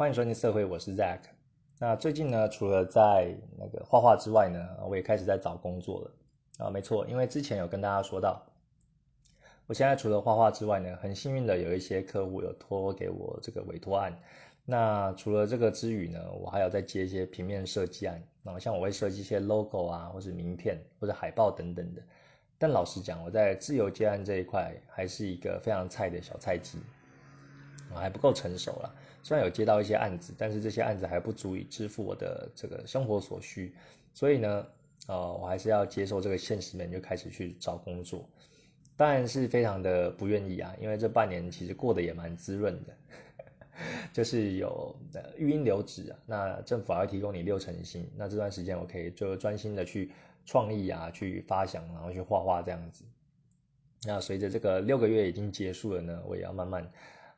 欢迎收听社会，我是 Zack。那最近呢，除了在那个画画之外呢，我也开始在找工作了啊。没错，因为之前有跟大家说到，我现在除了画画之外呢，很幸运的有一些客户有托给我这个委托案。那除了这个之余呢，我还要再接一些平面设计案啊，像我会设计一些 logo 啊，或者名片或者海报等等的。但老实讲，我在自由接案这一块还是一个非常菜的小菜鸡。我还不够成熟了，虽然有接到一些案子，但是这些案子还不足以支付我的这个生活所需，所以呢，呃，我还是要接受这个现实面，就开始去找工作，当然是非常的不愿意啊，因为这半年其实过得也蛮滋润的，就是有育婴留职啊，那政府还会提供你六成薪，那这段时间我可以就专心的去创意啊，去发想，然后去画画这样子。那随着这个六个月已经结束了呢，我也要慢慢。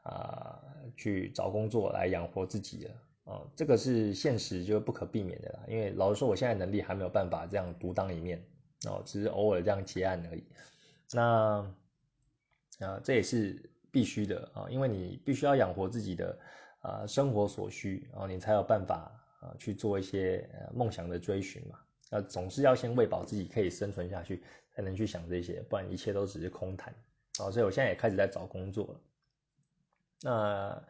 啊，去找工作来养活自己了啊，这个是现实，就是不可避免的啦。因为老实说，我现在能力还没有办法这样独当一面哦，只是偶尔这样接案而已。那啊，这也是必须的啊，因为你必须要养活自己的啊生活所需，然后你才有办法啊去做一些梦想的追寻嘛。那总是要先喂饱自己，可以生存下去，才能去想这些，不然一切都只是空谈啊。所以我现在也开始在找工作了。那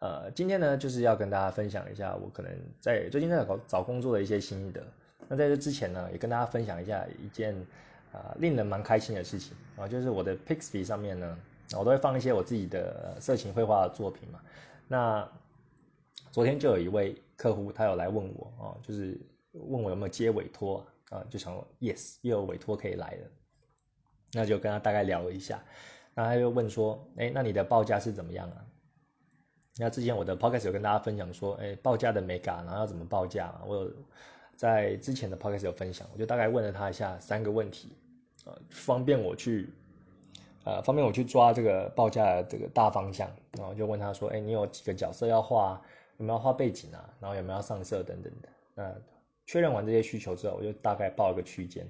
呃，今天呢，就是要跟大家分享一下我可能在最近在找找工作的一些心得。那在这之前呢，也跟大家分享一下一件啊令人蛮开心的事情啊，就是我的 Pixby 上面呢，我都会放一些我自己的色情绘画的作品嘛。那昨天就有一位客户，他有来问我啊，就是问我有没有接委托啊，就想 Yes，又有委托可以来了，那就跟他大概聊了一下，那他又问说，哎，那你的报价是怎么样啊？那之前我的 podcast 有跟大家分享说，哎，报价的美感，然后要怎么报价嘛？我有在之前的 podcast 有分享，我就大概问了他一下三个问题，呃，方便我去，呃，方便我去抓这个报价的这个大方向，然后就问他说，哎，你有几个角色要画？有没有画背景啊？然后有没有上色等等的？那确认完这些需求之后，我就大概报一个区间。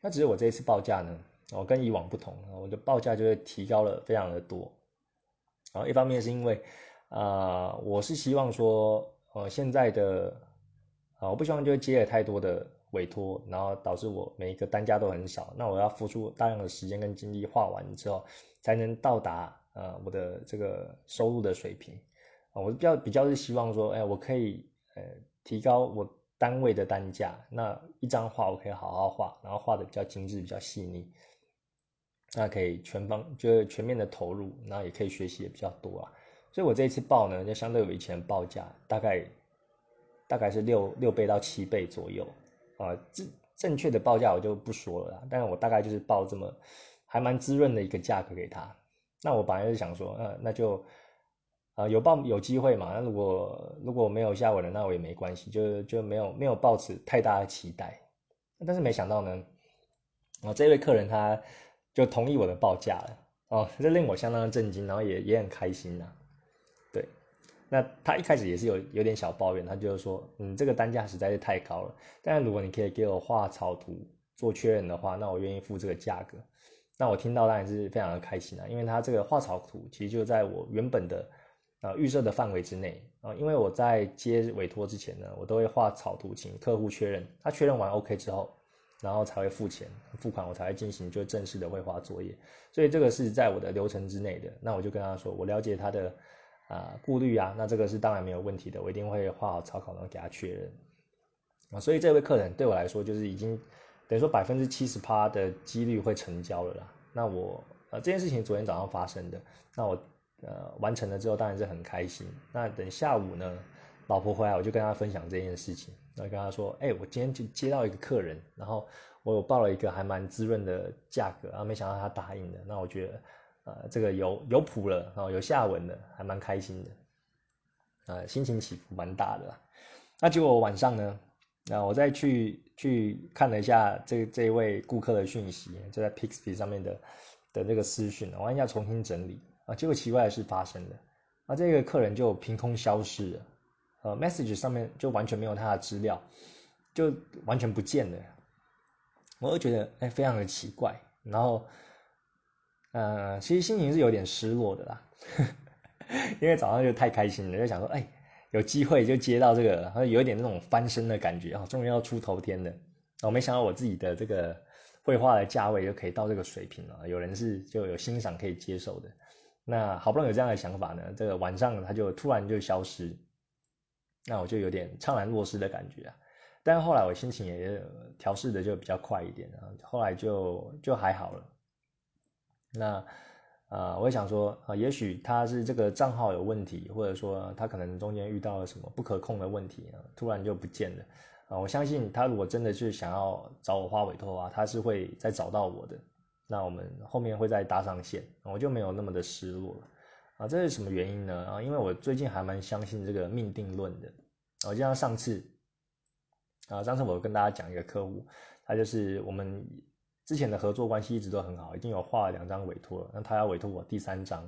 那只是我这一次报价呢，我跟以往不同，我的报价就会提高了非常的多。然后一方面是因为。啊，我是希望说，呃，现在的啊，我不希望就接了太多的委托，然后导致我每一个单价都很少。那我要付出大量的时间跟精力画完之后，才能到达呃我的这个收入的水平。啊，我比较比较是希望说，哎，我可以呃提高我单位的单价，那一张画我可以好好画，然后画的比较精致、比较细腻，那可以全方就是全面的投入，然后也可以学习也比较多啊。所以我这一次报呢，就相对于以前报价，大概大概是六六倍到七倍左右啊。正正确的报价我就不说了，但是我大概就是报这么还蛮滋润的一个价格给他。那我本来是想说，呃，那就啊有报有机会嘛。那如果如果没有下文了，那我也没关系，就就没有没有抱持太大的期待。但是没想到呢，啊这位客人他就同意我的报价了，哦，这令我相当的震惊，然后也也很开心呐。那他一开始也是有有点小抱怨，他就是说，嗯，这个单价实在是太高了。但是如果你可以给我画草图做确认的话，那我愿意付这个价格。那我听到当然是非常的开心啊，因为他这个画草图其实就在我原本的啊预设的范围之内啊。因为我在接委托之前呢，我都会画草图请客户确认，他确认完 OK 之后，然后才会付钱付款，我才会进行就正式的绘画作业。所以这个是在我的流程之内的。那我就跟他说，我了解他的。啊，顾虑啊，那这个是当然没有问题的，我一定会画好草稿，然后给他确认啊。所以这位客人对我来说，就是已经等于说百分之七十八的几率会成交了啦。那我呃这件事情昨天早上发生的，那我呃完成了之后，当然是很开心。那等下午呢，老婆回来，我就跟她分享这件事情，然后跟她说，哎，我今天就接到一个客人，然后我有报了一个还蛮滋润的价格，然后没想到他答应了，那我觉得。呃，这个有有谱了，有下文了，还蛮开心的，呃，心情起伏蛮大的。那结果晚上呢，那我再去去看了一下这这一位顾客的讯息，就在 Pixby 上面的的这个私讯，我按下重新整理啊，结果奇怪的事发生了，啊，这个客人就凭空消失了，呃，message 上面就完全没有他的资料，就完全不见了，我就觉得哎，非常的奇怪，然后。呃，其实心情是有点失落的啦，因为早上就太开心了，就想说，哎，有机会就接到这个，然后有一点那种翻身的感觉啊，终于要出头天了。我没想到我自己的这个绘画的价位就可以到这个水平了，有人是就有欣赏可以接受的。那好不容易有这样的想法呢，这个晚上它就突然就消失，那我就有点怅然若失的感觉啊。但是后来我心情也调试的就比较快一点啊，后来就就还好了。那啊，我也想说啊，也许他是这个账号有问题，或者说他可能中间遇到了什么不可控的问题啊，突然就不见了啊。我相信他如果真的是想要找我画委托的话，他是会再找到我的。那我们后面会再搭上线，我就没有那么的失落了啊。这是什么原因呢？啊，因为我最近还蛮相信这个命定论的。我就像上次啊，上次我跟大家讲一个客户，他就是我们。之前的合作关系一直都很好，已经有画了两张委托了。那他要委托我第三张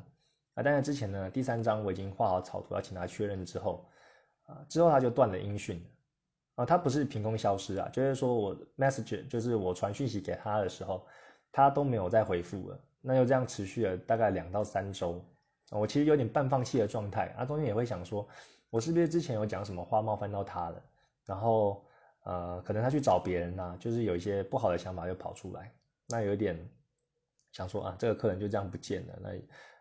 啊，但是之前呢，第三张我已经画好草图，要请他确认之后啊，之后他就断了音讯啊。他不是凭空消失啊，就是说我 message 就是我传讯息给他的时候，他都没有再回复了。那就这样持续了大概两到三周，我其实有点半放弃的状态啊。中间也会想说，我是不是之前有讲什么话冒犯到他了？然后。呃，可能他去找别人呐，就是有一些不好的想法就跑出来，那有点想说啊，这个客人就这样不见了，那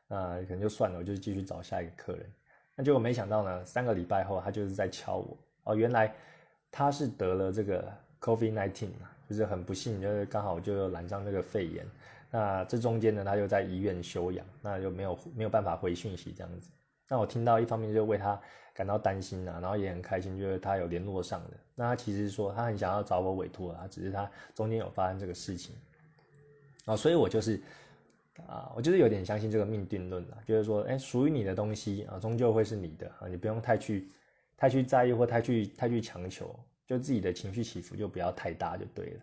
那可能就算了，我就继续找下一个客人。那结果没想到呢，三个礼拜后他就是在敲我哦，原来他是得了这个 COVID-19 啊，就是很不幸，就是刚好就染上这个肺炎。那这中间呢，他又在医院休养，那就没有没有办法回讯息这样子。那我听到一方面就为他。感到担心呐，然后也很开心，就是他有联络上的。那他其实说他很想要找我委托啊，只是他中间有发生这个事情啊，所以我就是啊，我就是有点相信这个命定论啊，就是说，哎，属于你的东西啊，终究会是你的啊，你不用太去太去在意或太去太去强求，就自己的情绪起伏就不要太大就对了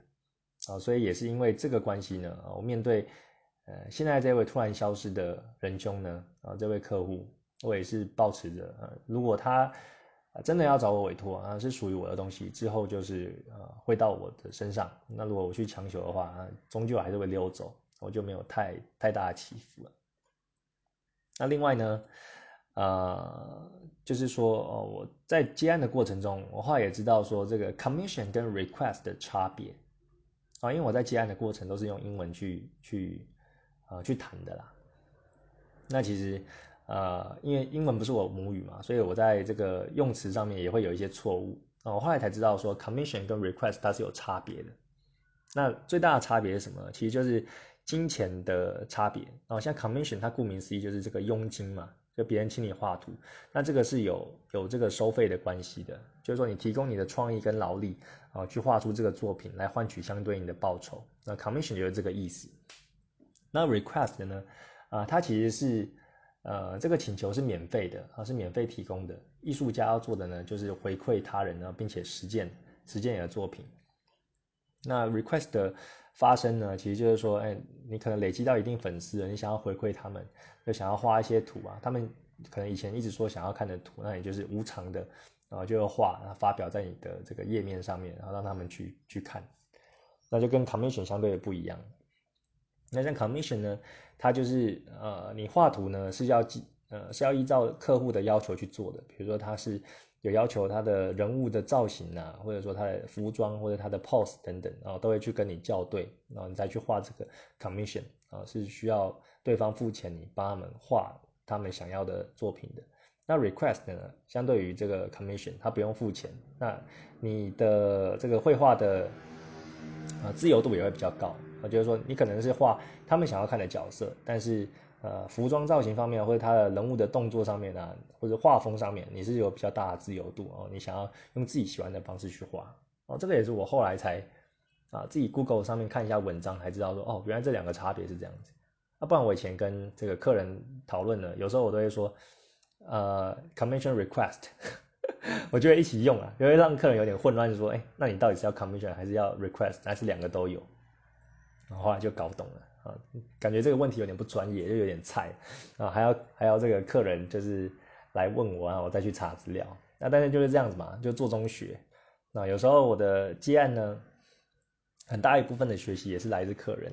啊。所以也是因为这个关系呢，我面对呃现在这位突然消失的仁兄呢，啊，这位客户。我也是保持着，呃，如果他真的要找我委托啊，是属于我的东西，之后就是呃会到我的身上。那如果我去强求的话，啊，终究还是会溜走，我就没有太太大的起伏了。那另外呢，呃，就是说，哦，我在接案的过程中，我后来也知道说这个 commission 跟 request 的差别啊，因为我在接案的过程都是用英文去去啊去谈的啦。那其实。呃，因为英文不是我母语嘛，所以我在这个用词上面也会有一些错误啊。我后来才知道说，commission 跟 request 它是有差别的。那最大的差别是什么？其实就是金钱的差别啊。像 commission 它顾名思义就是这个佣金嘛，就别人请你画图，那这个是有有这个收费的关系的，就是说你提供你的创意跟劳力啊，去画出这个作品来换取相对应的报酬。那 commission 就是这个意思。那 request 呢？啊，它其实是。呃，这个请求是免费的啊，是免费提供的。艺术家要做的呢，就是回馈他人呢，并且实践实践你的作品。那 request 的发生呢，其实就是说，哎，你可能累积到一定粉丝了，你想要回馈他们，就想要画一些图啊，他们可能以前一直说想要看的图，那也就是无偿的，然后就画，然后发表在你的这个页面上面，然后让他们去去看，那就跟 commission 相对的不一样。那像 commission 呢，它就是呃，你画图呢是要记呃是要依照客户的要求去做的。比如说他是有要求他的人物的造型啊，或者说他的服装或者他的 pose 等等，然后都会去跟你校对，然后你再去画这个 commission 啊，是需要对方付钱，你帮他们画他们想要的作品的。那 request 呢，相对于这个 commission，他不用付钱，那你的这个绘画的啊自由度也会比较高。啊，就是说你可能是画他们想要看的角色，但是呃，服装造型方面或者他的人物的动作上面啊，或者画风上面，你是有比较大的自由度哦。你想要用自己喜欢的方式去画哦，这个也是我后来才啊自己 Google 上面看一下文章才知道说哦，原来这两个差别是这样子。啊，不然我以前跟这个客人讨论呢，有时候我都会说呃，commission request，我就会一起用啊，因为让客人有点混乱，就说哎，那你到底是要 commission 还是要 request，还是两个都有？然后来就搞懂了啊，感觉这个问题有点不专业，就有点菜啊，还要还要这个客人就是来问我啊，我再去查资料。那但是就是这样子嘛，就做中学。那有时候我的接案呢，很大一部分的学习也是来自客人。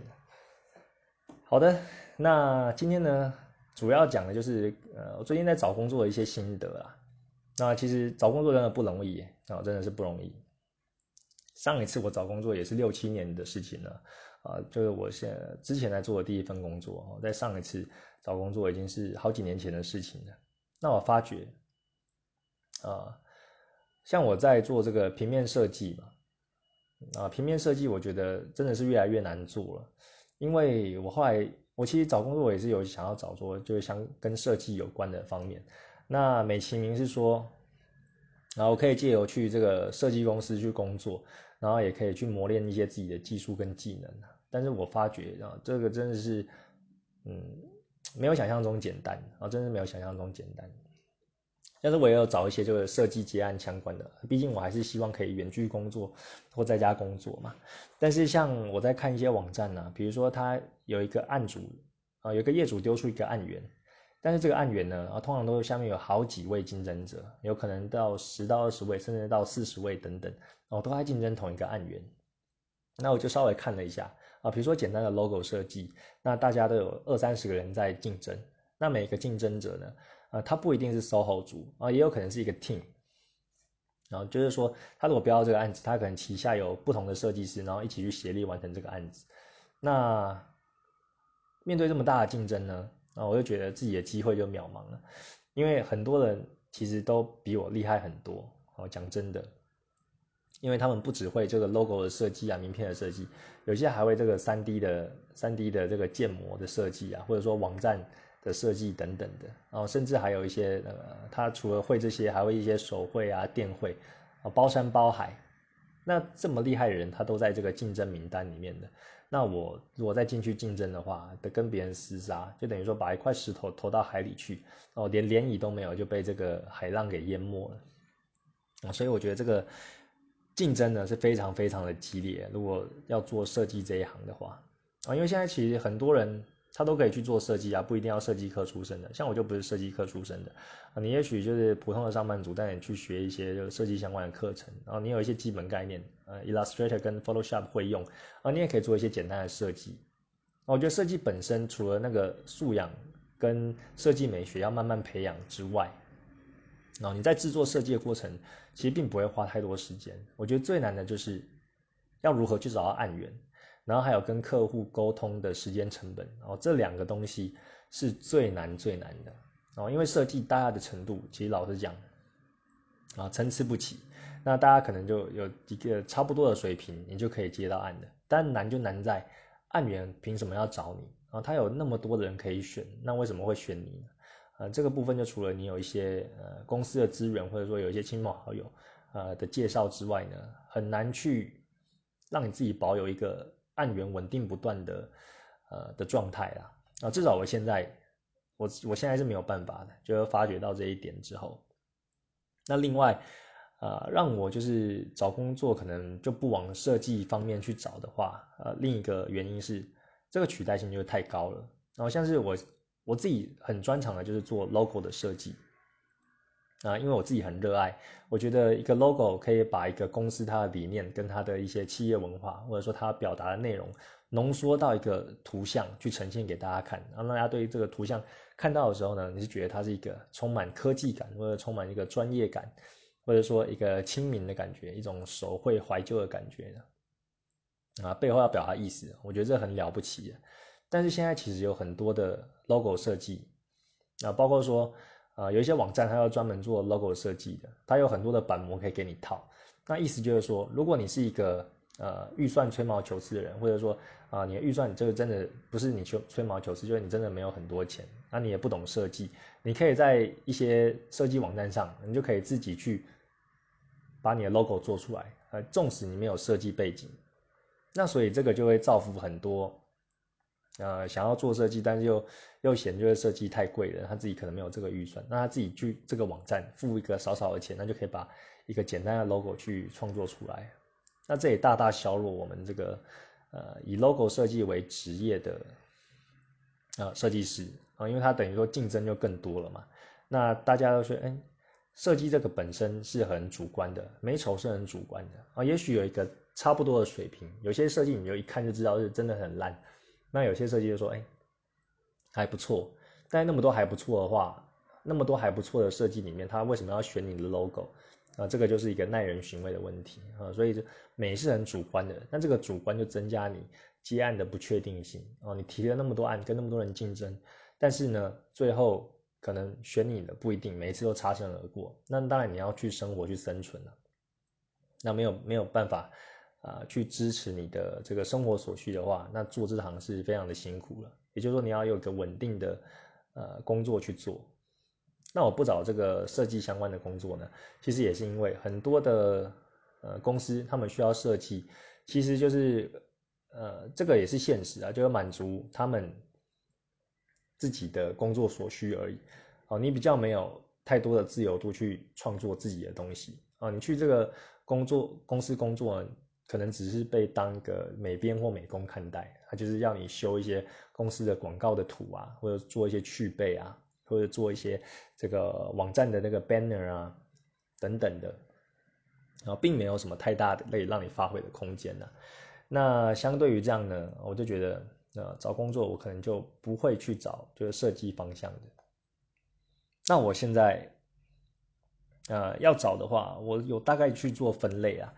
好的，那今天呢，主要讲的就是呃，我最近在找工作的一些心得啦。那其实找工作真的不容易啊，真的是不容易。上一次我找工作也是六七年的事情了，啊，就是我现之前在做的第一份工作哦，在上一次找工作已经是好几年前的事情了。那我发觉，啊，像我在做这个平面设计嘛，啊，平面设计我觉得真的是越来越难做了，因为我后来我其实找工作也是有想要找做就是相跟设计有关的方面，那美其名是说，然后可以借由去这个设计公司去工作，然后也可以去磨练一些自己的技术跟技能，但是我发觉啊，这个真的是，嗯。没有想象中简单啊，真是没有想象中简单。但是我也有找一些就是设计结案相关的，毕竟我还是希望可以远距工作或在家工作嘛。但是像我在看一些网站呢，比如说他有一个案主啊，有个业主丢出一个案源，但是这个案源呢啊，通常都下面有好几位竞争者，有可能到十到二十位，甚至到四十位等等，哦都在竞争同一个案源。那我就稍微看了一下。啊，比如说简单的 logo 设计，那大家都有二三十个人在竞争，那每个竞争者呢，啊，他不一定是 SOHO 组啊，也有可能是一个 team，然后就是说，他如果标到这个案子，他可能旗下有不同的设计师，然后一起去协力完成这个案子。那面对这么大的竞争呢，啊，我就觉得自己的机会就渺茫了，因为很多人其实都比我厉害很多。哦，讲真的。因为他们不只会这个 logo 的设计啊，名片的设计，有些还会这个三 D 的三 D 的这个建模的设计啊，或者说网站的设计等等的，然后甚至还有一些呃，他除了会这些，还会一些手绘啊、电绘啊，包山包海。那这么厉害的人，他都在这个竞争名单里面的。那我如果再进去竞争的话，得跟别人厮杀，就等于说把一块石头投到海里去，哦，连涟漪都没有，就被这个海浪给淹没了。啊，所以我觉得这个。竞争呢是非常非常的激烈。如果要做设计这一行的话，啊，因为现在其实很多人他都可以去做设计啊，不一定要设计科出身的。像我就不是设计科出身的啊，你也许就是普通的上班族，但你去学一些就设计相关的课程，然后你有一些基本概念，呃，Illustrator 跟 Photoshop 会用啊，你也可以做一些简单的设计。我觉得设计本身除了那个素养跟设计美学要慢慢培养之外，然后你在制作设计的过程，其实并不会花太多时间。我觉得最难的就是要如何去找到案源，然后还有跟客户沟通的时间成本。然后这两个东西是最难最难的。然后因为设计大家的程度，其实老实讲，啊参差不齐。那大家可能就有一个差不多的水平，你就可以接到案的。但难就难在案源凭什么要找你？啊，他有那么多的人可以选，那为什么会选你呢？呃，这个部分就除了你有一些呃公司的资源，或者说有一些亲朋好友呃的介绍之外呢，很难去让你自己保有一个案源稳定不断的呃的状态啦。啊，至少我现在我我现在是没有办法的，就发觉到这一点之后，那另外呃让我就是找工作可能就不往设计方面去找的话，呃，另一个原因是这个取代性就太高了。然后像是我。我自己很专长的就是做 logo 的设计。啊，因为我自己很热爱，我觉得一个 logo 可以把一个公司它的理念跟它的一些企业文化，或者说它表达的内容浓缩到一个图像去呈现给大家看，让大家对于这个图像看到的时候呢，你是觉得它是一个充满科技感，或者充满一个专业感，或者说一个亲民的感觉，一种手绘怀旧的感觉的啊，背后要表达意思，我觉得这很了不起。但是现在其实有很多的 logo 设计啊，包括说啊，有一些网站它要专门做 logo 设计的，它有很多的板模可以给你套。那意思就是说，如果你是一个呃预算吹毛求疵的人，或者说啊，你的预算这个真的不是你吹吹毛求疵，就是你真的没有很多钱，那你也不懂设计，你可以在一些设计网站上，你就可以自己去把你的 logo 做出来。呃，纵使你没有设计背景，那所以这个就会造福很多。呃，想要做设计，但是又又嫌就是设计太贵了，他自己可能没有这个预算，那他自己去这个网站付一个少少的钱，那就可以把一个简单的 logo 去创作出来。那这也大大削弱我们这个呃以 logo 设计为职业的呃设计师啊，因为他等于说竞争就更多了嘛。那大家都说，哎，设计这个本身是很主观的，美丑是很主观的啊。也许有一个差不多的水平，有些设计你就一看就知道是真的很烂。那有些设计就说，哎，还不错，但那么多还不错的话，那么多还不错的设计里面，他为什么要选你的 logo？啊，这个就是一个耐人寻味的问题啊。所以美是很主观的，但这个主观就增加你接案的不确定性啊。你提了那么多案，跟那么多人竞争，但是呢，最后可能选你的不一定每一次都擦身而过。那当然你要去生活去生存了，那没有没有办法。啊，去支持你的这个生活所需的话，那做这行是非常的辛苦了。也就是说，你要有个稳定的呃工作去做。那我不找这个设计相关的工作呢，其实也是因为很多的呃公司他们需要设计，其实就是呃这个也是现实啊，就是满足他们自己的工作所需而已。哦，你比较没有太多的自由度去创作自己的东西啊。你去这个工作公司工作。可能只是被当个美编或美工看待，他就是要你修一些公司的广告的图啊，或者做一些去背啊，或者做一些这个网站的那个 banner 啊等等的，然后并没有什么太大的可以让你发挥的空间呢。那相对于这样呢，我就觉得，呃，找工作我可能就不会去找就是设计方向的。那我现在，呃，要找的话，我有大概去做分类啊。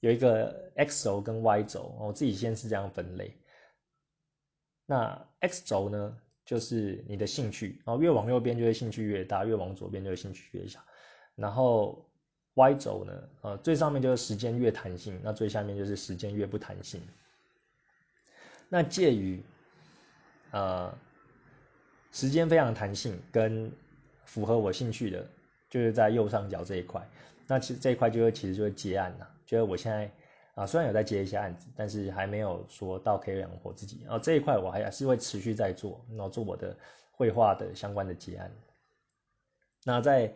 有一个 X 轴跟 Y 轴，我自己先是这样分类。那 X 轴呢，就是你的兴趣，然后越往右边就会兴趣越大，越往左边就会兴趣越小。然后 Y 轴呢，呃，最上面就是时间越弹性，那最下面就是时间越不弹性。那介于呃时间非常弹性跟符合我兴趣的，就是在右上角这一块。那其实这一块就会其实就会接案了。就是我现在啊，虽然有在接一些案子，但是还没有说到可以养活自己。然后这一块我还是会持续在做，然后做我的绘画的相关的接案。那在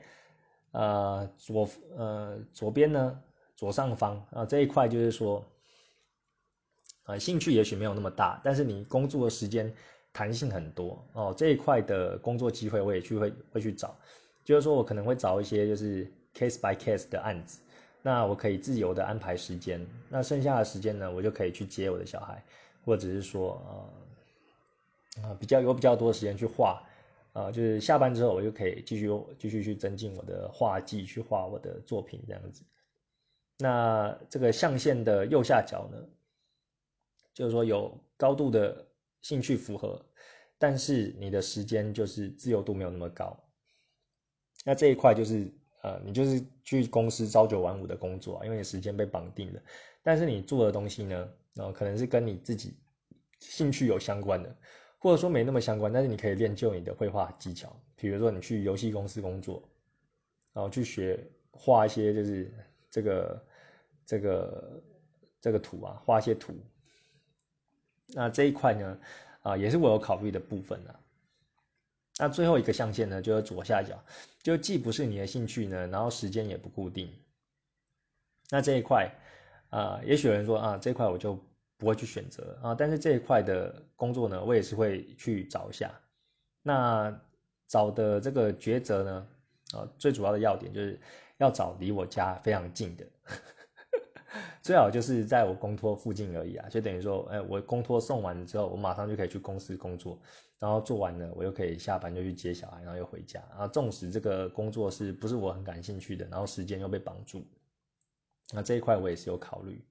呃左呃左边呢，左上方啊这一块就是说，啊兴趣也许没有那么大，但是你工作的时间弹性很多哦。这一块的工作机会我也去会会去找，就是说我可能会找一些就是 case by case 的案子。那我可以自由的安排时间，那剩下的时间呢，我就可以去接我的小孩，或者是说，呃，啊，比较有比较多的时间去画，啊，就是下班之后我就可以继续继续去增进我的画技，去画我的作品这样子。那这个象限的右下角呢，就是说有高度的兴趣符合，但是你的时间就是自由度没有那么高，那这一块就是。呃，你就是去公司朝九晚五的工作啊，因为你时间被绑定了。但是你做的东西呢，然后可能是跟你自己兴趣有相关的，或者说没那么相关，但是你可以练就你的绘画技巧。比如说你去游戏公司工作，然后去学画一些就是这个这个这个图啊，画一些图。那这一块呢，啊，也是我有考虑的部分啊。那最后一个象限呢，就是左下角，就既不是你的兴趣呢，然后时间也不固定。那这一块，啊，也许有人说啊，这块我就不会去选择啊，但是这一块的工作呢，我也是会去找一下。那找的这个抉择呢，啊，最主要的要点就是要找离我家非常近的。最好就是在我公托附近而已啊，就等于说，哎，我公托送完之后，我马上就可以去公司工作，然后做完了，我又可以下班就去接小孩，然后又回家。啊，纵使这个工作是不是我很感兴趣的，然后时间又被绑住，那这一块我也是有考虑。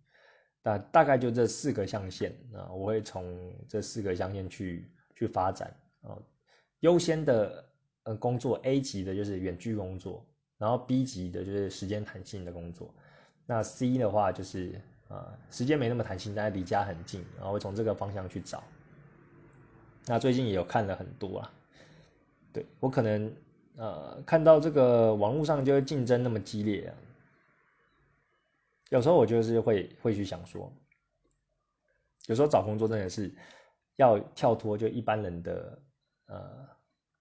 那大概就这四个象限啊，我会从这四个象限去去发展啊。优先的呃工作 A 级的就是远距工作，然后 B 级的就是时间弹性的工作。那 C 的话就是啊，时间没那么弹性，但是离家很近，然后会从这个方向去找。那最近也有看了很多啊，对我可能呃看到这个网络上就是竞争那么激烈啊，有时候我就是会会去想说，有时候找工作真的是要跳脱就一般人的呃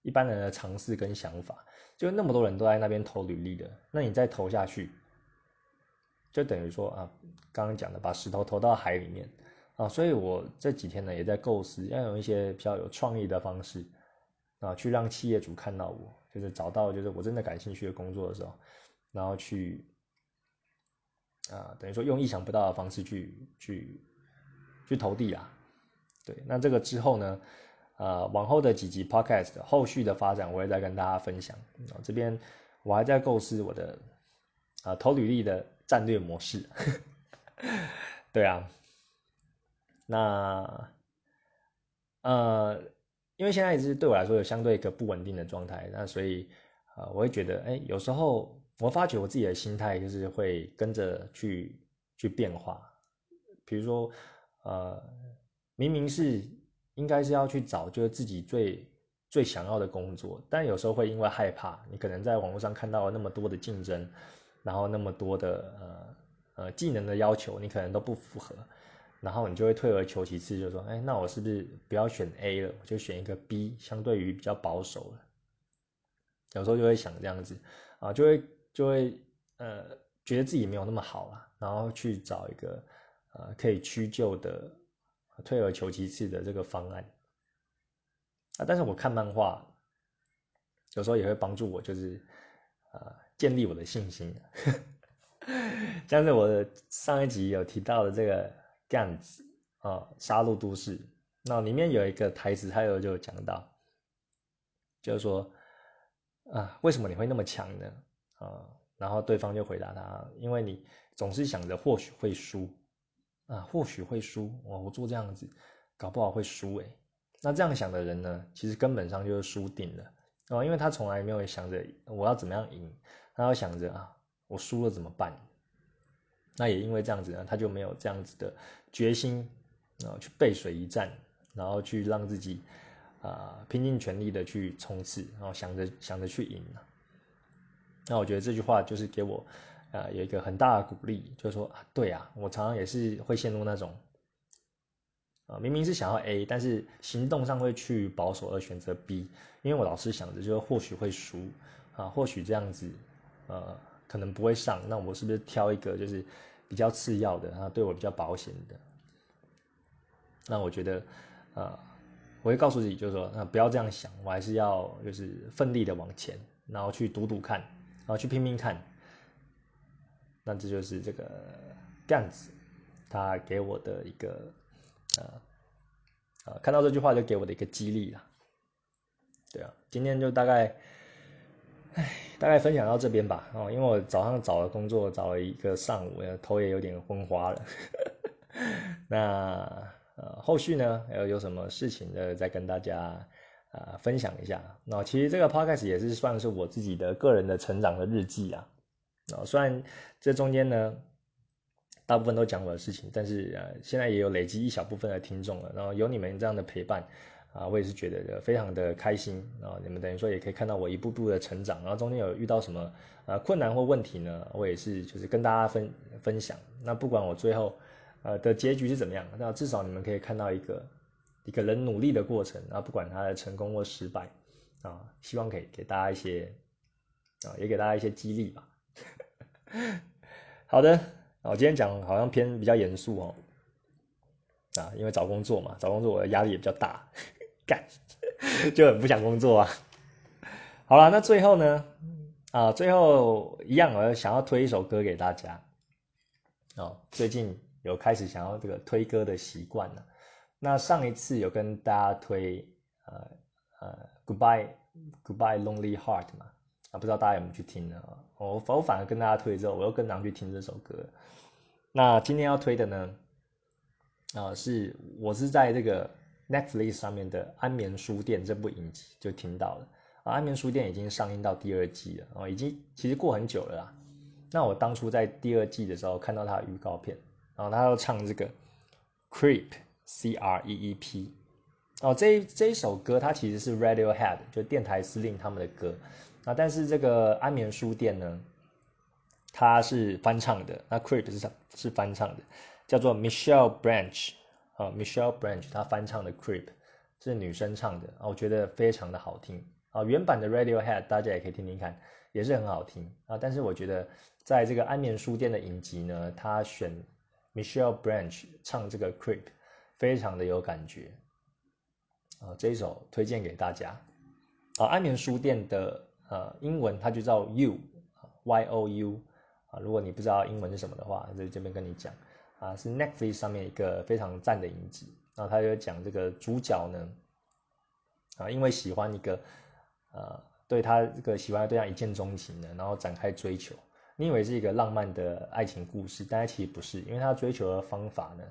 一般人的尝试跟想法，就那么多人都在那边投履历的，那你再投下去。就等于说啊，刚刚讲的把石头投到海里面啊，所以我这几天呢也在构思，要用一些比较有创意的方式啊，去让企业主看到我，就是找到就是我真的感兴趣的工作的时候，然后去啊，等于说用意想不到的方式去去去投递啊，对，那这个之后呢，呃往后的几集 podcast 后续的发展，我也在跟大家分享。这边我还在构思我的啊投履历的战略模式。对啊，那呃，因为现在是对我来说有相对一个不稳定的状态，那所以啊，我会觉得，哎，有时候我发觉我自己的心态就是会跟着去去变化。比如说，呃，明明是应该是要去找就是自己最最想要的工作，但有时候会因为害怕，你可能在网络上看到了那么多的竞争，然后那么多的呃。呃，技能的要求你可能都不符合，然后你就会退而求其次，就说，哎，那我是不是不要选 A 了，我就选一个 B，相对于比较保守了。有时候就会想这样子，啊，就会就会呃，觉得自己没有那么好了，然后去找一个呃可以屈就的，退而求其次的这个方案。啊，但是我看漫画，有时候也会帮助我，就是呃，建立我的信心。像是我上一集有提到的这个这样子啊，杀戮都市，那里面有一个台词，他有就讲到，就是说啊，为什么你会那么强呢？啊，然后对方就回答他，因为你总是想着或许会输啊，或许会输，我我做这样子，搞不好会输诶。那这样想的人呢，其实根本上就是输定了哦，因为他从来没有想着我要怎么样赢，他要想着啊。我输了怎么办？那也因为这样子呢，他就没有这样子的决心啊，去背水一战，然后去让自己啊拼尽全力的去冲刺，然后想着想着去赢那我觉得这句话就是给我啊有一个很大的鼓励，就是说啊，对啊，我常常也是会陷入那种啊明明是想要 A，但是行动上会去保守而选择 B，因为我老是想着就是或许会输啊，或许这样子呃。可能不会上，那我是不是挑一个就是比较次要的，然后对我比较保险的？那我觉得，呃，我会告诉自己，就是说，那不要这样想，我还是要就是奋力的往前，然后去赌赌看，然后去拼拼看。那这就是这个干子他给我的一个，呃，呃，看到这句话就给我的一个激励了。对啊，今天就大概。唉，大概分享到这边吧。哦，因为我早上找了工作，找了一个上午，头也有点昏花了。那呃，后续呢，有有什么事情呢，再跟大家啊分享一下。那其实这个 podcast 也是算是我自己的个人的成长的日记啊。啊，虽然这中间呢，大部分都讲我的事情，但是呃，现在也有累积一小部分的听众了。然后有你们这样的陪伴。啊，我也是觉得非常的开心啊！你们等于说也可以看到我一步步的成长，然后中间有遇到什么呃困难或问题呢？我也是就是跟大家分分享。那不管我最后呃的结局是怎么样，那至少你们可以看到一个一个人努力的过程啊，不管他的成功或失败啊，希望可以给大家一些啊，也给大家一些激励吧。好的，我今天讲好像偏比较严肃哦，啊，因为找工作嘛，找工作我的压力也比较大。干，就很不想工作啊。好了，那最后呢？啊，最后一样，我想要推一首歌给大家。哦，最近有开始想要这个推歌的习惯了。那上一次有跟大家推呃呃，Goodbye Goodbye Lonely Heart 嘛？啊，不知道大家有没有去听呢？我我反而跟大家推之后，我又跟狼去听这首歌。那今天要推的呢？啊，是我是在这个。Netflix 上面的《安眠书店》这部影集就听到了啊，《安眠书店》已经上映到第二季了哦，已经其实过很久了啦。那我当初在第二季的时候看到他的预告片，然后他要唱这个 Creep C R E E P 哦，这这一首歌它其实是 Radiohead 就电台司令他们的歌啊，但是这个《安眠书店》呢，它是翻唱的，那 Creep 是是翻唱的，叫做 Michelle Branch。啊，Michelle Branch 她翻唱的《Creep》是女生唱的啊，我觉得非常的好听啊。原版的 Radiohead 大家也可以听听看，也是很好听啊。但是我觉得在这个安眠书店的影集呢，他选 Michelle Branch 唱这个《Creep》非常的有感觉啊。这一首推荐给大家啊。安眠书店的呃英文它就叫 You，Y O U 啊。如果你不知道英文是什么的话，在这边跟你讲。啊，是 Netflix 上面一个非常赞的影集，然后他就讲这个主角呢，啊，因为喜欢一个呃对他这个喜欢的对象一见钟情的，然后展开追求。你以为是一个浪漫的爱情故事，但其实不是，因为他追求的方法呢，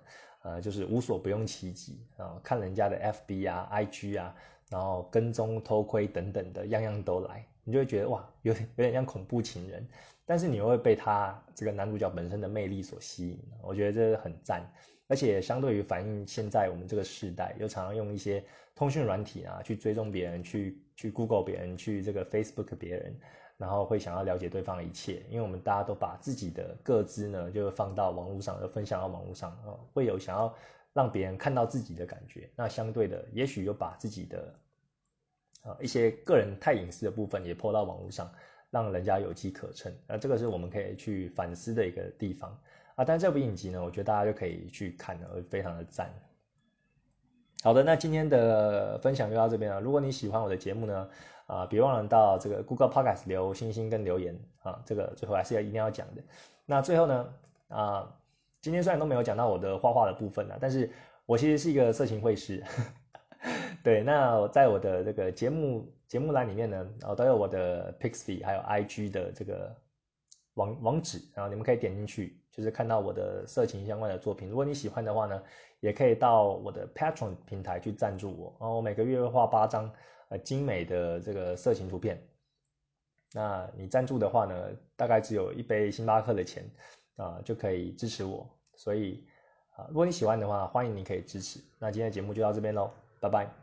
呃，就是无所不用其极啊，看人家的 FB 啊、IG 啊，然后跟踪、偷窥等等的，样样都来，你就会觉得哇，有点有点像恐怖情人，但是你又会被他这个男主角本身的魅力所吸引，我觉得这是很赞，而且相对于反映现在我们这个时代，又常常用一些通讯软体啊去追踪别人，去去 Google 别人，去这个 Facebook 别人。然后会想要了解对方的一切，因为我们大家都把自己的各资呢，就放到网络上，就分享到网络上，会有想要让别人看到自己的感觉。那相对的，也许又把自己的啊一些个人太隐私的部分也泼到网络上，让人家有机可乘。那这个是我们可以去反思的一个地方啊。但这部影集呢，我觉得大家就可以去看了，非常的赞。好的，那今天的分享就到这边了。如果你喜欢我的节目呢？啊，别忘了到这个 Google Podcast 留星星跟留言啊，这个最后还是要一定要讲的。那最后呢，啊，今天虽然都没有讲到我的画画的部分了，但是我其实是一个色情绘师。对，那在我的这个节目节目栏里面呢，然后，都有我的 Pixie 还有 IG 的这个网网址，然后你们可以点进去，就是看到我的色情相关的作品。如果你喜欢的话呢，也可以到我的 Patron 平台去赞助我，然后我每个月会画八张呃。精美的这个色情图片，那你赞助的话呢，大概只有一杯星巴克的钱啊，就可以支持我。所以啊，如果你喜欢的话，欢迎你可以支持。那今天的节目就到这边喽，拜拜。